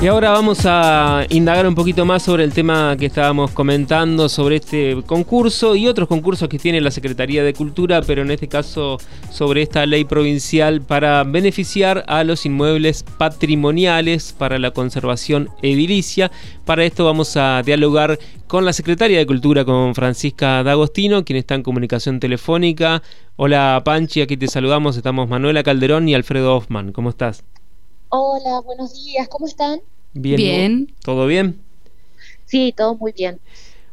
Y ahora vamos a indagar un poquito más sobre el tema que estábamos comentando, sobre este concurso y otros concursos que tiene la Secretaría de Cultura, pero en este caso sobre esta ley provincial para beneficiar a los inmuebles patrimoniales para la conservación edilicia. Para esto vamos a dialogar con la Secretaria de Cultura, con Francisca D'Agostino, quien está en comunicación telefónica. Hola Panchi, aquí te saludamos, estamos Manuela Calderón y Alfredo Hoffman. ¿Cómo estás? Hola, buenos días, ¿cómo están? Bien. ¿Todo bien? Sí, todo muy bien.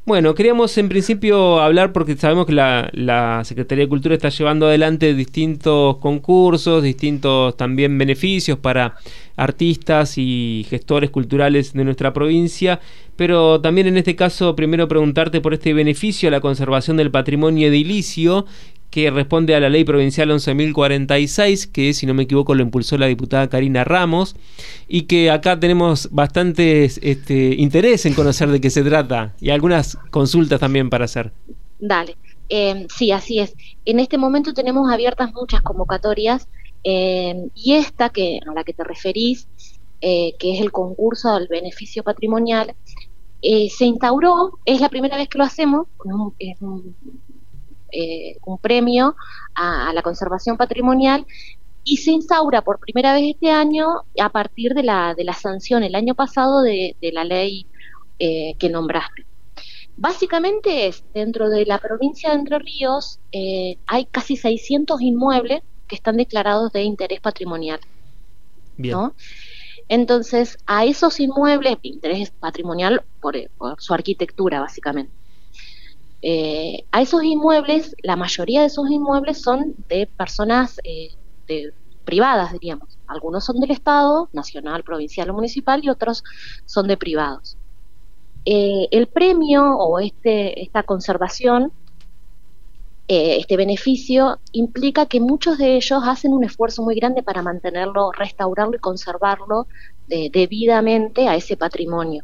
Bueno, queríamos en principio hablar porque sabemos que la, Secretaría de Cultura está llevando adelante distintos concursos, distintos también beneficios para artistas y gestores culturales de nuestra provincia, pero también en este caso primero preguntarte por este beneficio a la conservación del patrimonio edilicio que responde a la ley provincial 11.046, que si no me equivoco lo impulsó la diputada Karina Ramos, y que acá tenemos bastante este, interés en conocer de qué se trata y algunas consultas también para hacer. Dale, em, sí, así es. En este momento tenemos abiertas muchas convocatorias em, y esta que, a la que te referís, eh, que es el concurso del beneficio patrimonial, eh, se instauró, es la primera vez que lo hacemos, eh, un premio a, la conservación patrimonial y se instaura por primera vez este año a partir de la, de la sanción el año pasado de, la ley eh, que nombraste. Básicamente es, dentro de la provincia de Entre Ríos eh, hay casi 600 inmuebles que están declarados de interés patrimonial. Entonces, a esos inmuebles, interés patrimonial por su arquitectura, básicamente. Eh, a esos inmuebles, la mayoría de esos inmuebles son de personas eh, privadas, diríamos. Algunos son del Estado, nacional, provincial o municipal, y otros son de privados. Eh, el premio o este, esta conservación, este beneficio, implica que muchos de ellos hacen un esfuerzo muy grande para mantenerlo, restaurarlo y conservarlo debidamente a ese patrimonio.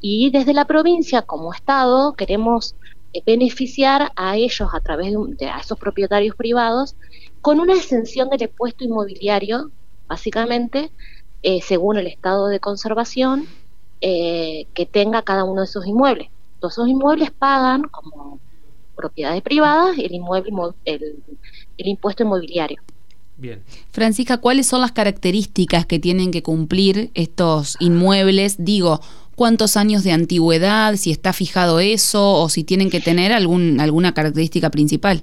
Y desde la provincia, como Estado, queremos eh, beneficiar a ellos a través de, a esos propietarios privados con una exención del impuesto inmobiliario, básicamente, eh, según el estado de conservación eh, que tenga cada uno de esos inmuebles. Todos esos inmuebles pagan como propiedades privadas el inmueble el, el impuesto inmobiliario. Bien. Francisca, ¿cuáles son las características que tienen que cumplir estos inmuebles? Digo, cuántos años de antigüedad, si está fijado eso o si tienen que tener alguna característica principal.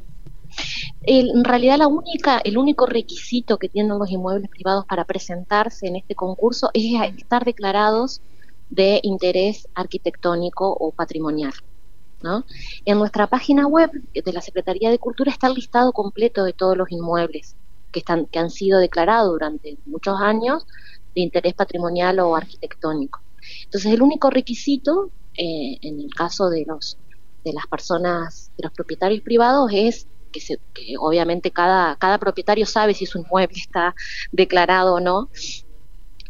en realidad la única, el único requisito que tienen los inmuebles privados para presentarse en este concurso es estar declarados de interés arquitectónico o patrimonial. ¿no? En nuestra página web de la Secretaría de Cultura está el listado completo de todos los inmuebles que, están, que han sido declarados durante muchos años de interés patrimonial o arquitectónico. Entonces, el único requisito, eh, en el caso de los de las personas, de los propietarios privados, es que, se, que obviamente cada, cada propietario sabe si su inmueble está declarado o no.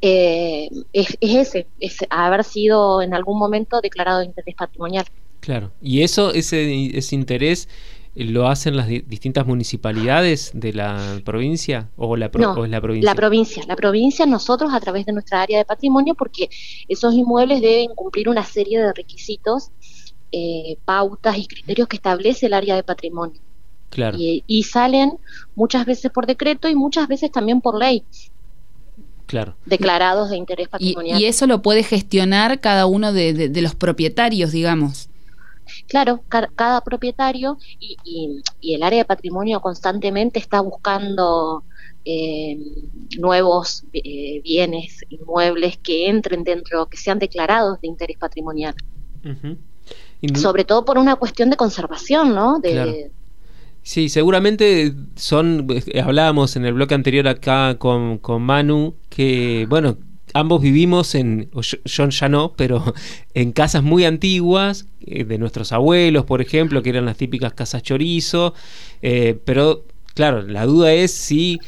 Eh, es, ese, es haber sido en algún momento declarado de interés patrimonial. Claro, y eso, ese, ese interés lo hacen las distintas municipalidades de la provincia o la, es la provincia? La provincia, la provincia nosotros a través de nuestra área de patrimonio porque esos inmuebles deben cumplir una serie de requisitos, eh, pautas y criterios que establece el área de patrimonio. Claro. Y, salen muchas veces por decreto y muchas veces también por ley. Claro. Declarados de interés patrimonial. Y, eso lo puede gestionar cada uno de los propietarios, digamos. Claro, cada, propietario y, el área de patrimonio constantemente está buscando eh, nuevos eh, bienes inmuebles que entren dentro, que sean declarados de interés patrimonial. Sobre todo por una cuestión de conservación, ¿no? De, Sí, seguramente son, eh, hablábamos en el bloque anterior acá con, con Manu, que bueno, ambos vivimos en, yo, ya no, pero en casas muy antiguas, eh, de nuestros abuelos, por ejemplo, que eran las típicas casas chorizo, eh, pero claro, la duda es si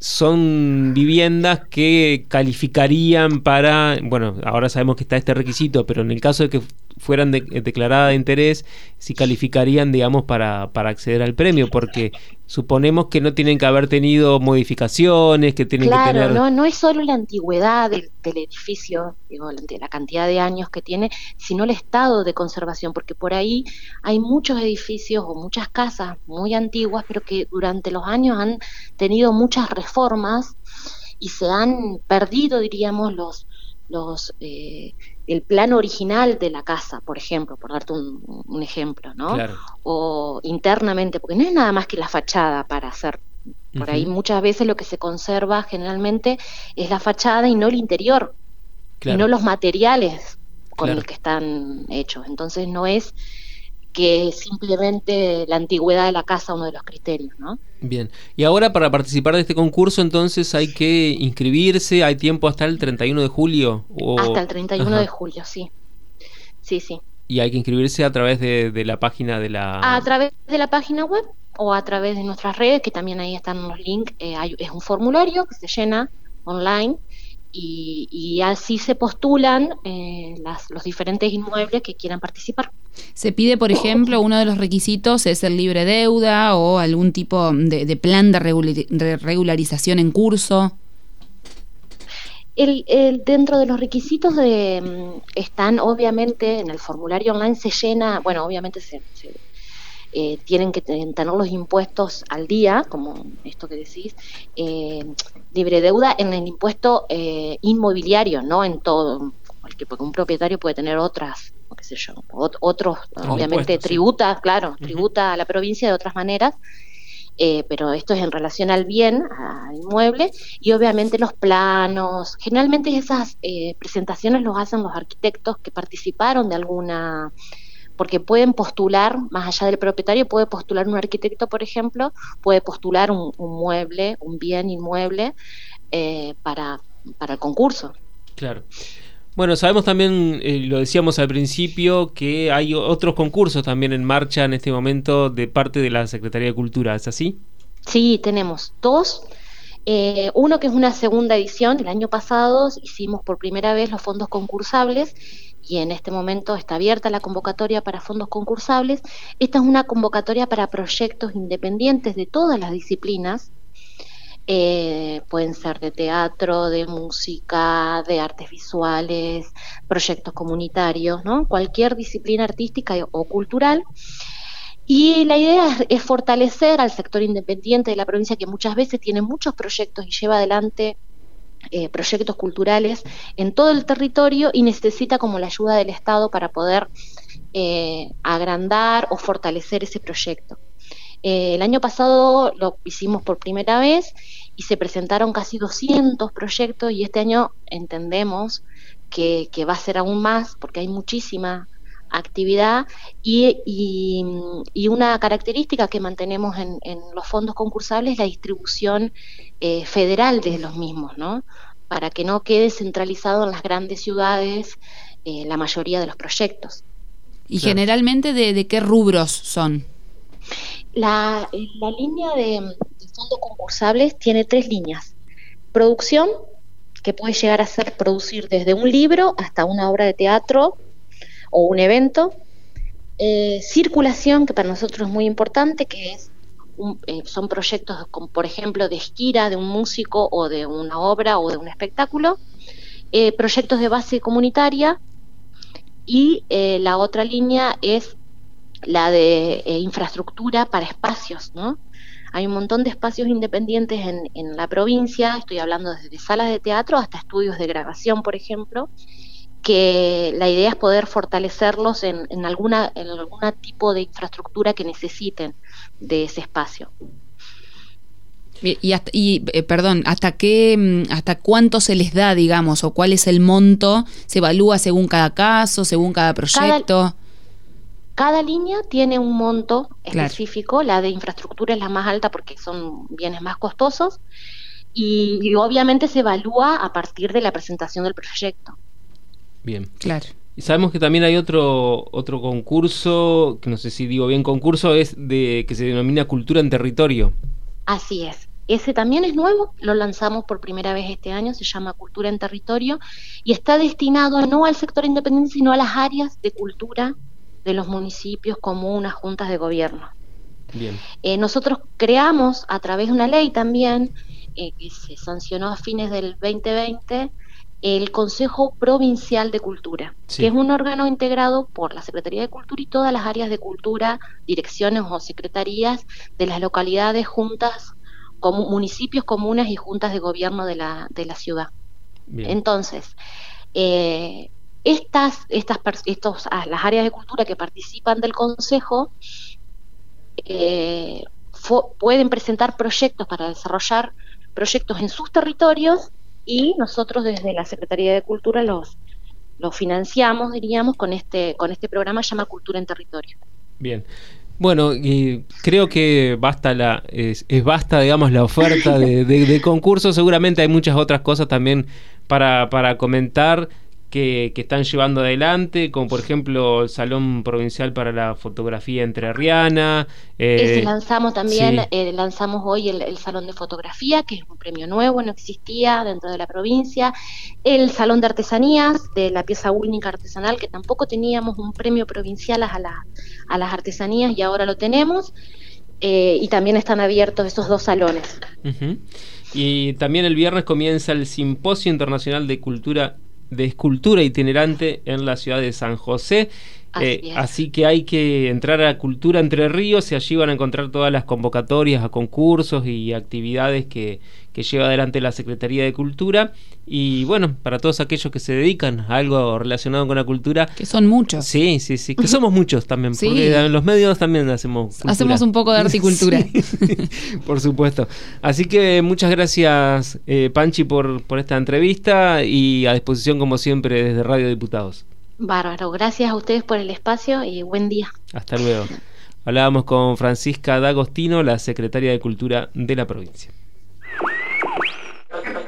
son viviendas que calificarían para, bueno, ahora sabemos que está este requisito, pero en el caso de que fueran de, declarada de interés, si calificarían, digamos, para, para acceder al premio, porque suponemos que no tienen que haber tenido modificaciones, que tienen que tener... no, no es solo la antigüedad del, edificio, digo, la cantidad de años que tiene, sino el estado de conservación, porque por ahí hay muchos edificios o muchas casas muy antiguas, pero que durante los años han tenido muchas reformas y se han perdido, diríamos, los, los eh, el plan original de la casa, por ejemplo, por darte un, ejemplo, ¿no? O internamente, porque no es nada más que la fachada para hacer. Por ahí muchas veces lo que se conserva generalmente es la fachada y no el interior, y no los materiales con los que están hechos. Entonces no es que simplemente la antigüedad de la casa uno de los criterios, ¿no? Bien. Y ahora para participar de este concurso entonces hay que inscribirse, hay tiempo hasta el 31 de julio. Hasta el 31 de julio, sí. Sí, sí. Y hay que inscribirse a través de, la página de la... A través de la página web o a través de nuestras redes, que también ahí están los links. Eh, es un formulario que se llena online y, así se postulan eh, los diferentes inmuebles que quieran participar. Se pide, por ejemplo, uno de los requisitos es el libre deuda o algún tipo de, plan de, regularización en curso. El, dentro de los requisitos de, mm, están, obviamente, en el formulario online se llena, bueno, obviamente se, eh, tienen que tener los impuestos al día, como esto que decís, eh, libre deuda en el impuesto eh, inmobiliario, no en todo, porque un propietario puede tener otras, qué sé yo, otros, obviamente tributa, claro, tributa a la provincia de otras maneras, eh, pero esto es en relación al bien, al inmueble, y obviamente los planos. Generalmente esas eh, presentaciones los hacen los arquitectos que participaron de alguna porque pueden postular, más allá del propietario, puede postular un arquitecto, por ejemplo, puede postular un, mueble, un bien inmueble eh, para, para el concurso. Claro. Bueno, sabemos también, eh, lo decíamos al principio, que hay otros concursos también en marcha en este momento de parte de la Secretaría de Cultura, ¿es así? Sí, tenemos dos. Eh, uno que es una segunda edición, el año pasado hicimos por primera vez los fondos concursables y en este momento está abierta la convocatoria para fondos concursables. Esta es una convocatoria para proyectos independientes de todas las disciplinas. Eh, pueden ser de teatro, de música, de artes visuales, proyectos comunitarios, ¿no? cualquier disciplina artística o cultural. Y la idea es, fortalecer al sector independiente de la provincia que muchas veces tiene muchos proyectos y lleva adelante eh, proyectos culturales en todo el territorio y necesita como la ayuda del Estado para poder eh, agrandar o fortalecer ese proyecto. Eh, el año pasado lo hicimos por primera vez y se presentaron casi 200 proyectos y este año entendemos que, va a ser aún más porque hay muchísima actividad y, y, una característica que mantenemos en, los fondos concursables es la distribución eh, federal de los mismos, ¿no? Para que no quede centralizado en las grandes ciudades eh, la mayoría de los proyectos. ¿Y generalmente de, qué rubros son? La, la línea de, de fondos concursables tiene tres líneas. Producción, que puede llegar a ser producir desde un libro hasta una obra de teatro o un evento. Eh, circulación, que para nosotros es muy importante, que es eh, son proyectos, por ejemplo, de gira de un músico o de una obra o de un espectáculo. Eh, proyectos de base comunitaria. Y la otra línea es la de infraestructura para espacios, ¿no? Hay un montón de espacios independientes en, en, la provincia, estoy hablando desde salas de teatro hasta estudios de grabación, por ejemplo, que la idea es poder fortalecerlos en, en alguna en algún tipo de infraestructura que necesiten de ese espacio. Y, y eh, perdón, ¿hasta qué, mm, hasta cuánto se les da, digamos, o cuál es el monto? ¿Se evalúa según cada caso, según cada proyecto? Cada, línea tiene un monto específico, la de infraestructura es la más alta porque son bienes más costosos, y obviamente se evalúa a partir de la presentación del proyecto. Bien. Claro. Y sabemos que también hay otro, otro concurso, que no sé si digo bien concurso, es de que se denomina Cultura en Territorio. Así es. ese también es nuevo, lo lanzamos por primera vez este año, se llama Cultura en Territorio y está destinado no al sector independiente, sino a las áreas de cultura de los municipios, comunas, juntas de gobierno. Bien. Eh, nosotros creamos a través de una ley también, eh, que se sancionó a fines del 2020, el Consejo Provincial de Cultura, que es un órgano integrado por la Secretaría de Cultura y todas las áreas de cultura, direcciones o secretarías de las localidades, juntas, como, municipios, comunas y juntas de gobierno de la, de la ciudad. Entonces, eh, estas, estas estos, ah, las áreas de cultura que participan del Consejo eh, pueden presentar proyectos para desarrollar proyectos en sus territorios y nosotros desde la Secretaría de Cultura los, los financiamos, diríamos, con este, con este programa llama Cultura en Territorio. Bien. Bueno, y creo que basta la, es, basta, digamos, la oferta de, de, de concurso. Seguramente hay muchas otras cosas también para, para comentar que, están llevando adelante, como por ejemplo el Salón Provincial para la Fotografía Entrerriana. Eh, lanzamos también, eh, lanzamos hoy el, Salón de Fotografía, que es un premio nuevo, no existía dentro de la provincia. El Salón de Artesanías, de la pieza única artesanal, que tampoco teníamos un premio provincial a, a las artesanías y ahora lo tenemos. Eh, y también están abiertos esos dos salones. Y también el viernes comienza el Simposio Internacional de Cultura de escultura itinerante en la ciudad de San José. Eh, así, que hay que entrar a Cultura Entre Ríos y allí van a encontrar todas las convocatorias a concursos y actividades que, que lleva adelante la Secretaría de Cultura. Y bueno, para todos aquellos que se dedican a algo relacionado con la cultura. Que son muchos. Sí, sí, sí. Que somos muchos también. Porque en los medios también hacemos. Hacemos un poco de arte y cultura. por supuesto. Así que muchas gracias, eh, Panchi, por, por esta entrevista y a disposición, como siempre, desde Radio Diputados. Bárbaro, gracias a ustedes por el espacio y buen día. Hasta luego. Hablábamos con Francisca D'Agostino, la secretaria de Cultura de la provincia.